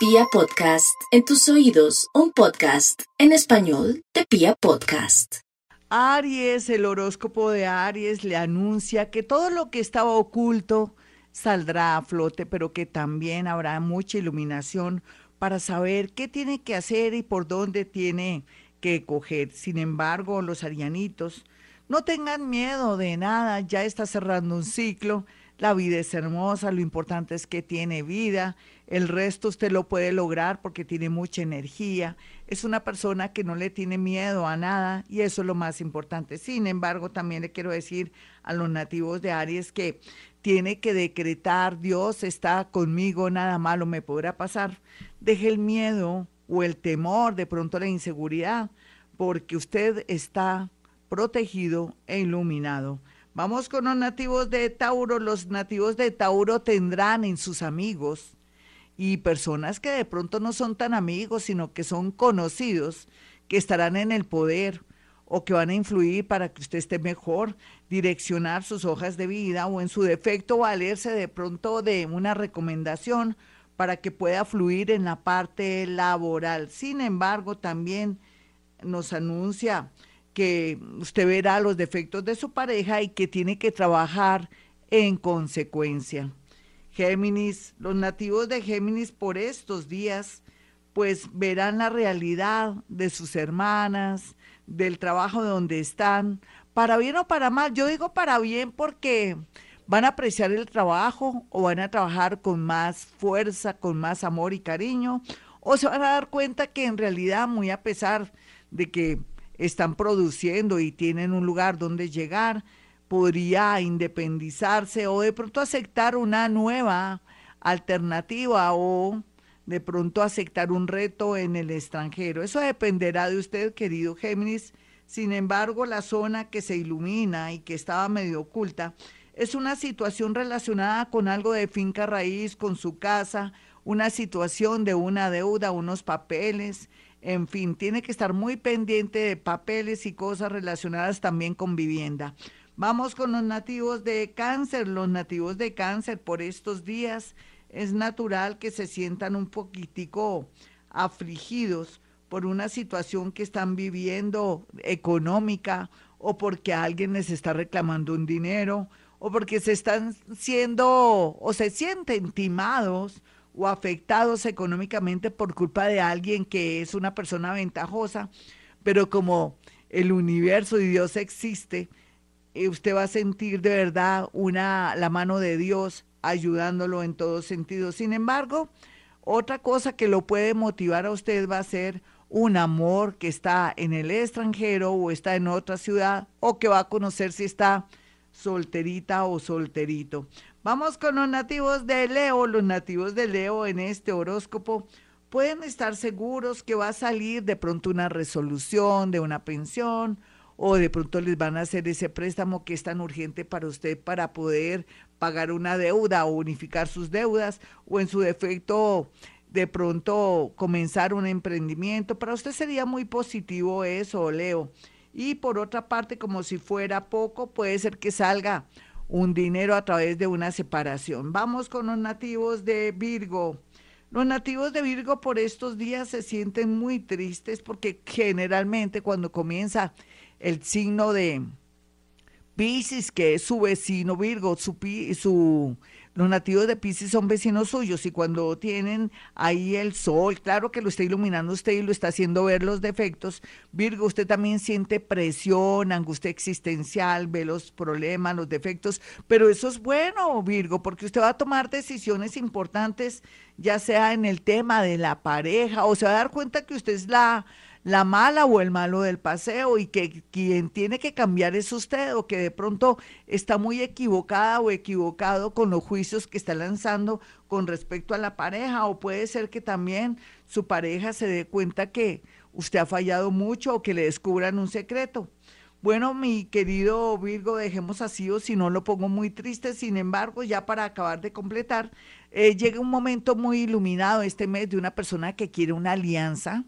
Pia Podcast, en tus oídos, un podcast en español de Pia Podcast. Aries, el horóscopo de Aries le anuncia que todo lo que estaba oculto saldrá a flote, pero que también habrá mucha iluminación para saber qué tiene que hacer y por dónde tiene que coger. Sin embargo, los arianitos no tengan miedo de nada, ya está cerrando un ciclo, la vida es hermosa, lo importante es que tiene vida, el resto usted lo puede lograr porque tiene mucha energía, es una persona que no le tiene miedo a nada y eso es lo más importante. Sin embargo, también le quiero decir a los nativos de Aries que tiene que decretar, Dios está conmigo, nada malo me podrá pasar. Deje el miedo o el temor, de pronto la inseguridad, porque usted está protegido e iluminado. Vamos con los nativos de Tauro. Los nativos de Tauro tendrán en sus amigos y personas que de pronto no son tan amigos, sino que son conocidos, que estarán en el poder o que van a influir para que usted esté mejor, direccionar sus hojas de vida o en su defecto valerse de pronto de una recomendación para que pueda fluir en la parte laboral. Sin embargo, también nos anuncia que usted verá los defectos de su pareja y que tiene que trabajar en consecuencia. Géminis, los nativos de Géminis por estos días, pues verán la realidad de sus hermanas, del trabajo donde están, para bien o para mal. Yo digo para bien porque van a apreciar el trabajo o van a trabajar con más fuerza, con más amor y cariño, o se van a dar cuenta que en realidad, muy a pesar de que están produciendo y tienen un lugar donde llegar, podría independizarse o de pronto aceptar una nueva alternativa o de pronto aceptar un reto en el extranjero. Eso dependerá de usted, querido Géminis. Sin embargo, la zona que se ilumina y que estaba medio oculta es una situación relacionada con algo de finca raíz, con su casa, una situación de una deuda, unos papeles, en fin, tiene que estar muy pendiente de papeles y cosas relacionadas también con vivienda. Vamos con los nativos de cáncer. Los nativos de cáncer por estos días es natural que se sientan un poquitico afligidos por una situación que están viviendo económica o porque alguien les está reclamando un dinero o porque se están siendo o se sienten timados o afectados económicamente por culpa de alguien que es una persona ventajosa, pero como el universo y Dios existe, eh, usted va a sentir de verdad una la mano de Dios ayudándolo en todos sentidos. Sin embargo, otra cosa que lo puede motivar a usted va a ser un amor que está en el extranjero o está en otra ciudad o que va a conocer si está solterita o solterito. Vamos con los nativos de Leo. Los nativos de Leo en este horóscopo pueden estar seguros que va a salir de pronto una resolución de una pensión o de pronto les van a hacer ese préstamo que es tan urgente para usted para poder pagar una deuda o unificar sus deudas o en su defecto de pronto comenzar un emprendimiento. Para usted sería muy positivo eso, Leo. Y por otra parte, como si fuera poco, puede ser que salga un dinero a través de una separación. Vamos con los nativos de Virgo. Los nativos de Virgo por estos días se sienten muy tristes porque generalmente cuando comienza el signo de Pisces, que es su vecino Virgo, su, su los nativos de Pisces son vecinos suyos y cuando tienen ahí el sol, claro que lo está iluminando usted y lo está haciendo ver los defectos. Virgo, usted también siente presión, angustia existencial, ve los problemas, los defectos, pero eso es bueno, Virgo, porque usted va a tomar decisiones importantes, ya sea en el tema de la pareja o se va a dar cuenta que usted es la la mala o el malo del paseo y que quien tiene que cambiar es usted o que de pronto está muy equivocada o equivocado con los juicios que está lanzando con respecto a la pareja o puede ser que también su pareja se dé cuenta que usted ha fallado mucho o que le descubran un secreto. Bueno, mi querido Virgo, dejemos así o si no lo pongo muy triste. Sin embargo, ya para acabar de completar, eh, llega un momento muy iluminado este mes de una persona que quiere una alianza,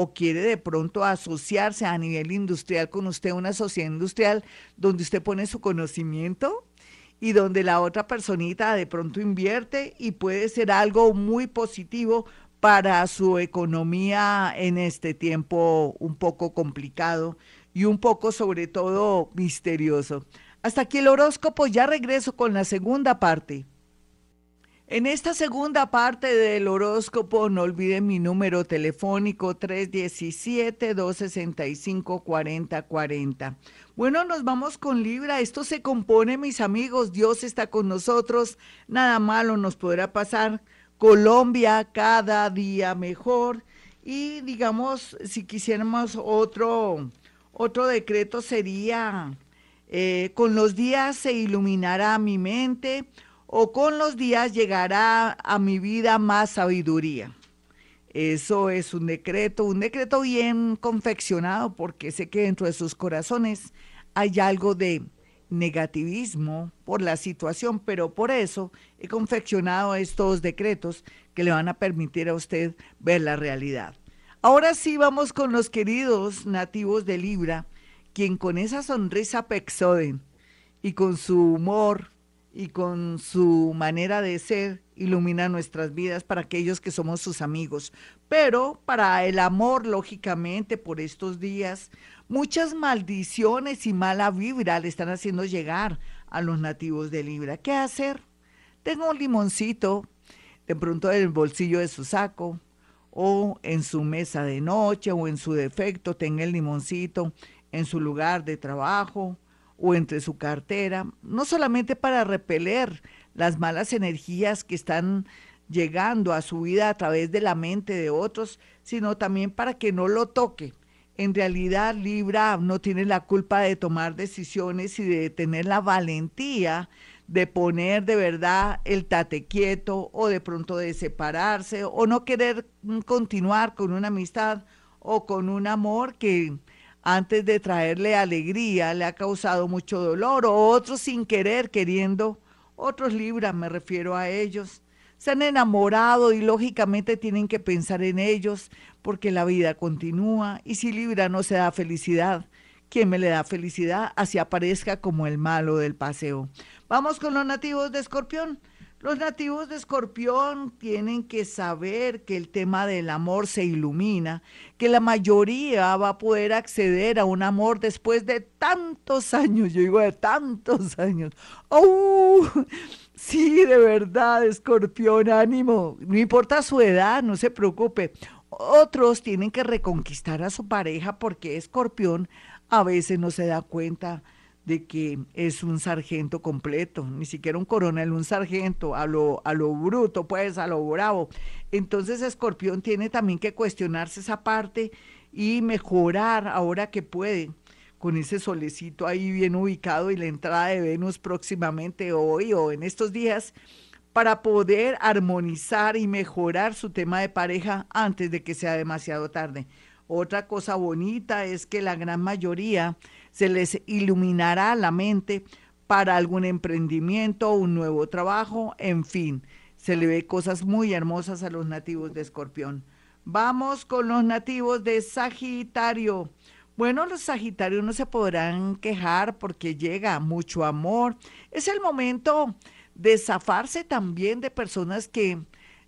o quiere de pronto asociarse a nivel industrial con usted, una sociedad industrial donde usted pone su conocimiento y donde la otra personita de pronto invierte y puede ser algo muy positivo para su economía en este tiempo un poco complicado y un poco sobre todo misterioso. Hasta aquí el horóscopo, ya regreso con la segunda parte. En esta segunda parte del horóscopo, no olviden mi número telefónico 317-265-4040. Bueno, nos vamos con Libra. Esto se compone, mis amigos. Dios está con nosotros. Nada malo nos podrá pasar. Colombia cada día mejor. Y digamos, si quisiéramos otro, otro decreto sería, eh, con los días se iluminará mi mente o con los días llegará a mi vida más sabiduría. Eso es un decreto, un decreto bien confeccionado porque sé que dentro de sus corazones hay algo de negativismo por la situación, pero por eso he confeccionado estos decretos que le van a permitir a usted ver la realidad. Ahora sí vamos con los queridos nativos de Libra, quien con esa sonrisa pexoden y con su humor y con su manera de ser ilumina nuestras vidas para aquellos que somos sus amigos. Pero para el amor, lógicamente, por estos días, muchas maldiciones y mala vibra le están haciendo llegar a los nativos de Libra. ¿Qué hacer? Tengo un limoncito de pronto en el bolsillo de su saco o en su mesa de noche o en su defecto tenga el limoncito en su lugar de trabajo o entre su cartera, no solamente para repeler las malas energías que están llegando a su vida a través de la mente de otros, sino también para que no lo toque. En realidad, Libra no tiene la culpa de tomar decisiones y de tener la valentía de poner de verdad el tate quieto o de pronto de separarse o no querer continuar con una amistad o con un amor que antes de traerle alegría, le ha causado mucho dolor, o otros sin querer, queriendo, otros libras, me refiero a ellos. Se han enamorado y lógicamente tienen que pensar en ellos porque la vida continúa y si Libra no se da felicidad, ¿quién me le da felicidad? Así aparezca como el malo del paseo. Vamos con los nativos de Escorpión. Los nativos de Escorpión tienen que saber que el tema del amor se ilumina, que la mayoría va a poder acceder a un amor después de tantos años, yo digo de tantos años. ¡Oh! Sí, de verdad, Escorpión, ánimo. No importa su edad, no se preocupe. Otros tienen que reconquistar a su pareja porque Escorpión a veces no se da cuenta de que es un sargento completo, ni siquiera un coronel, un sargento, a lo, a lo bruto, pues, a lo bravo. Entonces Escorpión tiene también que cuestionarse esa parte y mejorar ahora que puede, con ese solecito ahí bien ubicado y la entrada de Venus próximamente hoy o en estos días, para poder armonizar y mejorar su tema de pareja antes de que sea demasiado tarde. Otra cosa bonita es que la gran mayoría se les iluminará la mente para algún emprendimiento, un nuevo trabajo, en fin, se le ve cosas muy hermosas a los nativos de Escorpión. Vamos con los nativos de Sagitario. Bueno, los Sagitarios no se podrán quejar porque llega mucho amor. Es el momento de zafarse también de personas que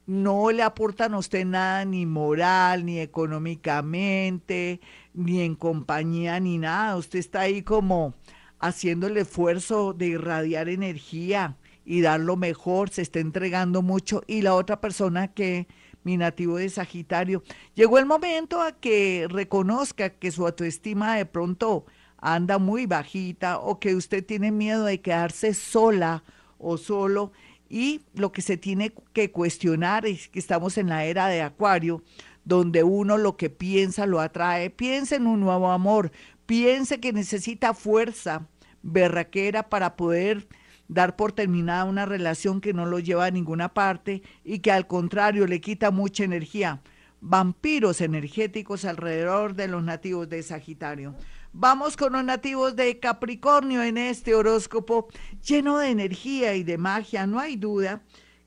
no le aportan a usted nada ni moral, ni económicamente, ni en compañía, ni nada. Usted está ahí como haciendo el esfuerzo de irradiar energía y dar lo mejor, se está entregando mucho. Y la otra persona que, mi nativo de Sagitario, llegó el momento a que reconozca que su autoestima de pronto anda muy bajita o que usted tiene miedo de quedarse sola o solo y lo que se tiene que cuestionar es que estamos en la era de Acuario, donde uno lo que piensa lo atrae. Piense en un nuevo amor, piense que necesita fuerza berraquera para poder dar por terminada una relación que no lo lleva a ninguna parte y que al contrario le quita mucha energía. Vampiros energéticos alrededor de los nativos de Sagitario. Vamos con los nativos de Capricornio en este horóscopo lleno de energía y de magia. No hay duda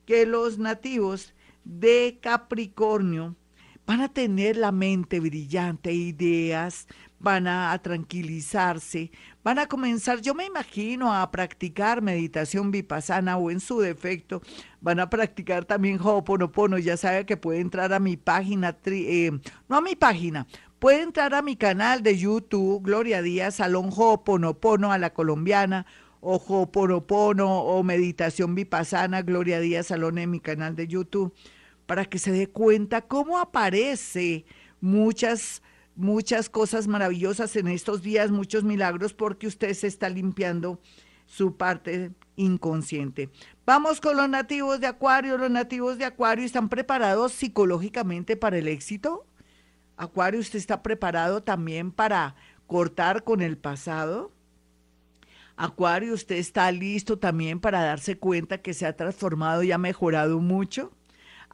que los nativos de Capricornio van a tener la mente brillante, ideas, van a, tranquilizarse, van a comenzar, yo me imagino, a practicar meditación vipassana o en su defecto, van a practicar también Ho'oponopono. Ya sabe que puede entrar a mi página, eh, no a mi página, puede entrar a mi canal de YouTube, Gloria Díaz, Salón Ho'oponopono a la colombiana, o Ho'oponopono o Meditación Vipassana, Gloria Díaz Salón en mi canal de YouTube, para que se dé cuenta cómo aparece muchas muchas cosas maravillosas en estos días, muchos milagros, porque usted se está limpiando su parte inconsciente. Vamos con los nativos de Acuario. Los nativos de Acuario están preparados psicológicamente para el éxito. Acuario, usted está preparado también para cortar con el pasado. Acuario, usted está listo también para darse cuenta que se ha transformado y ha mejorado mucho.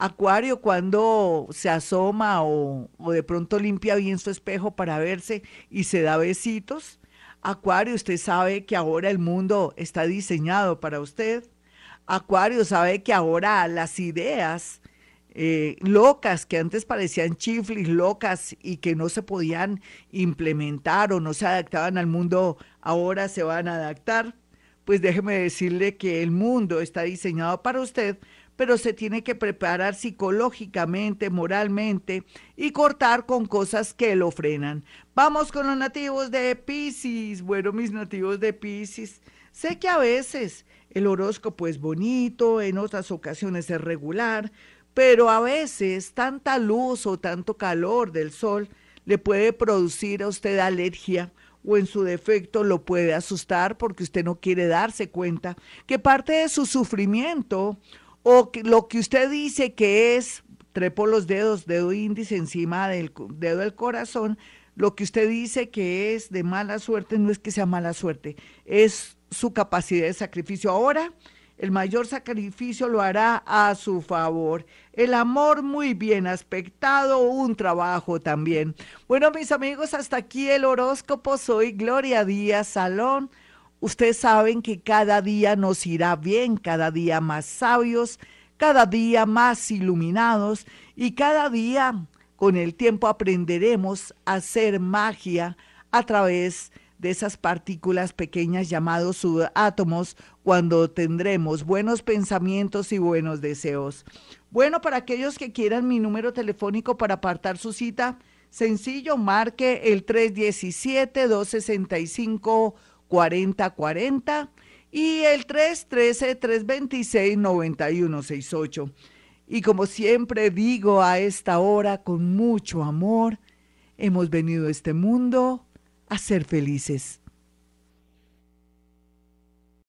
Acuario cuando se asoma o, de pronto limpia bien su espejo para verse y se da besitos. Acuario, usted sabe que ahora el mundo está diseñado para usted. Acuario sabe que ahora las ideas eh, locas que antes parecían chiflis locas y que no se podían implementar o no se adaptaban al mundo, ahora se van a adaptar. Pues déjeme decirle que el mundo está diseñado para usted pero se tiene que preparar psicológicamente, moralmente y cortar con cosas que lo frenan. Vamos con los nativos de Pisces. Bueno, mis nativos de Pisces, sé que a veces el horóscopo es bonito, en otras ocasiones es regular, pero a veces tanta luz o tanto calor del sol le puede producir a usted alergia o en su defecto lo puede asustar porque usted no quiere darse cuenta que parte de su sufrimiento o lo que usted dice que es, trepo los dedos, dedo índice encima del dedo del corazón, lo que usted dice que es de mala suerte no es que sea mala suerte, es su capacidad de sacrificio. Ahora, el mayor sacrificio lo hará a su favor. El amor muy bien aspectado, un trabajo también. Bueno, mis amigos, hasta aquí el horóscopo. Soy Gloria Díaz Salón Ustedes saben que cada día nos irá bien, cada día más sabios, cada día más iluminados y cada día con el tiempo aprenderemos a hacer magia a través de esas partículas pequeñas llamados subátomos cuando tendremos buenos pensamientos y buenos deseos. Bueno, para aquellos que quieran mi número telefónico para apartar su cita, sencillo, marque el 317 265 4040 y el 313-326-9168. Y como siempre digo a esta hora con mucho amor, hemos venido a este mundo a ser felices.